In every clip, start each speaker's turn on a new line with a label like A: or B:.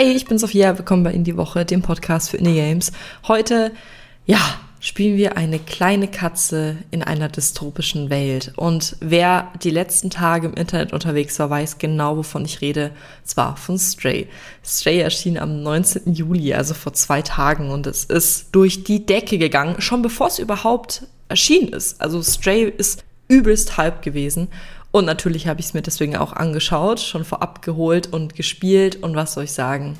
A: Hey, ich bin Sophia, willkommen bei Indie Woche, dem Podcast für Indie Games. Heute, ja, spielen wir eine kleine Katze in einer dystopischen Welt. Und wer die letzten Tage im Internet unterwegs war, weiß genau, wovon ich rede. Zwar von Stray. Stray erschien am 19. Juli, also vor zwei Tagen, und es ist durch die Decke gegangen, schon bevor es überhaupt erschienen ist. Also Stray ist übelst hype gewesen. Und natürlich habe ich es mir deswegen auch angeschaut, schon vorab geholt und gespielt. Und was soll ich sagen?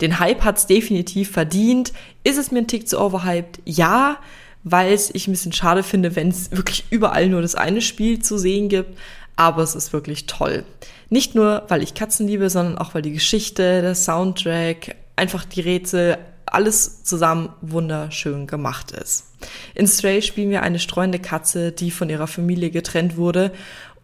A: Den Hype hat es definitiv verdient. Ist es mir ein Tick zu overhyped? Ja, weil es ich ein bisschen schade finde, wenn es wirklich überall nur das eine Spiel zu sehen gibt. Aber es ist wirklich toll. Nicht nur, weil ich Katzen liebe, sondern auch, weil die Geschichte, der Soundtrack, einfach die Rätsel, alles zusammen wunderschön gemacht ist. In Stray spielen wir eine streuende Katze, die von ihrer Familie getrennt wurde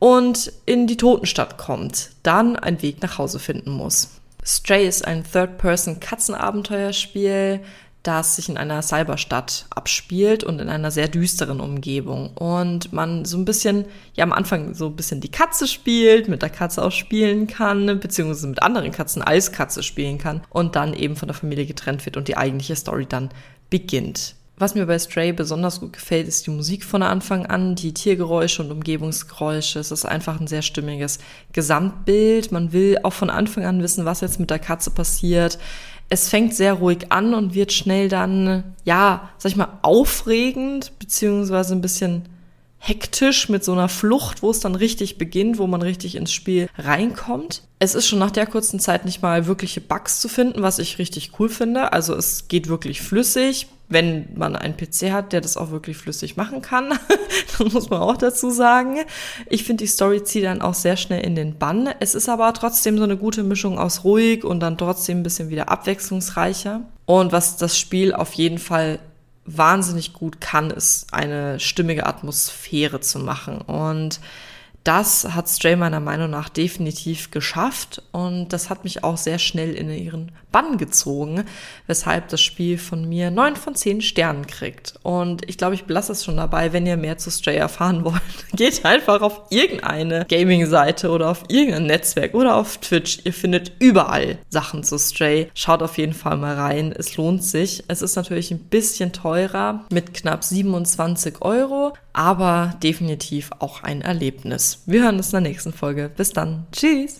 A: und in die Totenstadt kommt, dann einen Weg nach Hause finden muss. Stray ist ein Third-Person-Katzenabenteuerspiel, das sich in einer Cyberstadt abspielt und in einer sehr düsteren Umgebung. Und man so ein bisschen, ja am Anfang so ein bisschen die Katze spielt, mit der Katze auch spielen kann, beziehungsweise mit anderen Katzen als Katze spielen kann und dann eben von der Familie getrennt wird und die eigentliche Story dann beginnt. Was mir bei Stray besonders gut gefällt, ist die Musik von Anfang an, die Tiergeräusche und Umgebungsgeräusche. Es ist einfach ein sehr stimmiges Gesamtbild. Man will auch von Anfang an wissen, was jetzt mit der Katze passiert. Es fängt sehr ruhig an und wird schnell dann, ja, sag ich mal, aufregend, beziehungsweise ein bisschen hektisch mit so einer Flucht, wo es dann richtig beginnt, wo man richtig ins Spiel reinkommt. Es ist schon nach der kurzen Zeit nicht mal wirkliche Bugs zu finden, was ich richtig cool finde. Also es geht wirklich flüssig wenn man einen PC hat, der das auch wirklich flüssig machen kann. das muss man auch dazu sagen. Ich finde, die Story zieht dann auch sehr schnell in den Bann. Es ist aber trotzdem so eine gute Mischung aus ruhig und dann trotzdem ein bisschen wieder abwechslungsreicher. Und was das Spiel auf jeden Fall wahnsinnig gut kann, ist eine stimmige Atmosphäre zu machen. Und das hat Stray meiner Meinung nach definitiv geschafft und das hat mich auch sehr schnell in ihren Bann gezogen, weshalb das Spiel von mir neun von zehn Sternen kriegt. Und ich glaube, ich belasse es schon dabei, wenn ihr mehr zu Stray erfahren wollt. Geht einfach auf irgendeine Gaming-Seite oder auf irgendein Netzwerk oder auf Twitch. Ihr findet überall Sachen zu Stray. Schaut auf jeden Fall mal rein. Es lohnt sich. Es ist natürlich ein bisschen teurer mit knapp 27 Euro, aber definitiv auch ein Erlebnis. Wir hören uns in der nächsten Folge. Bis dann. Tschüss.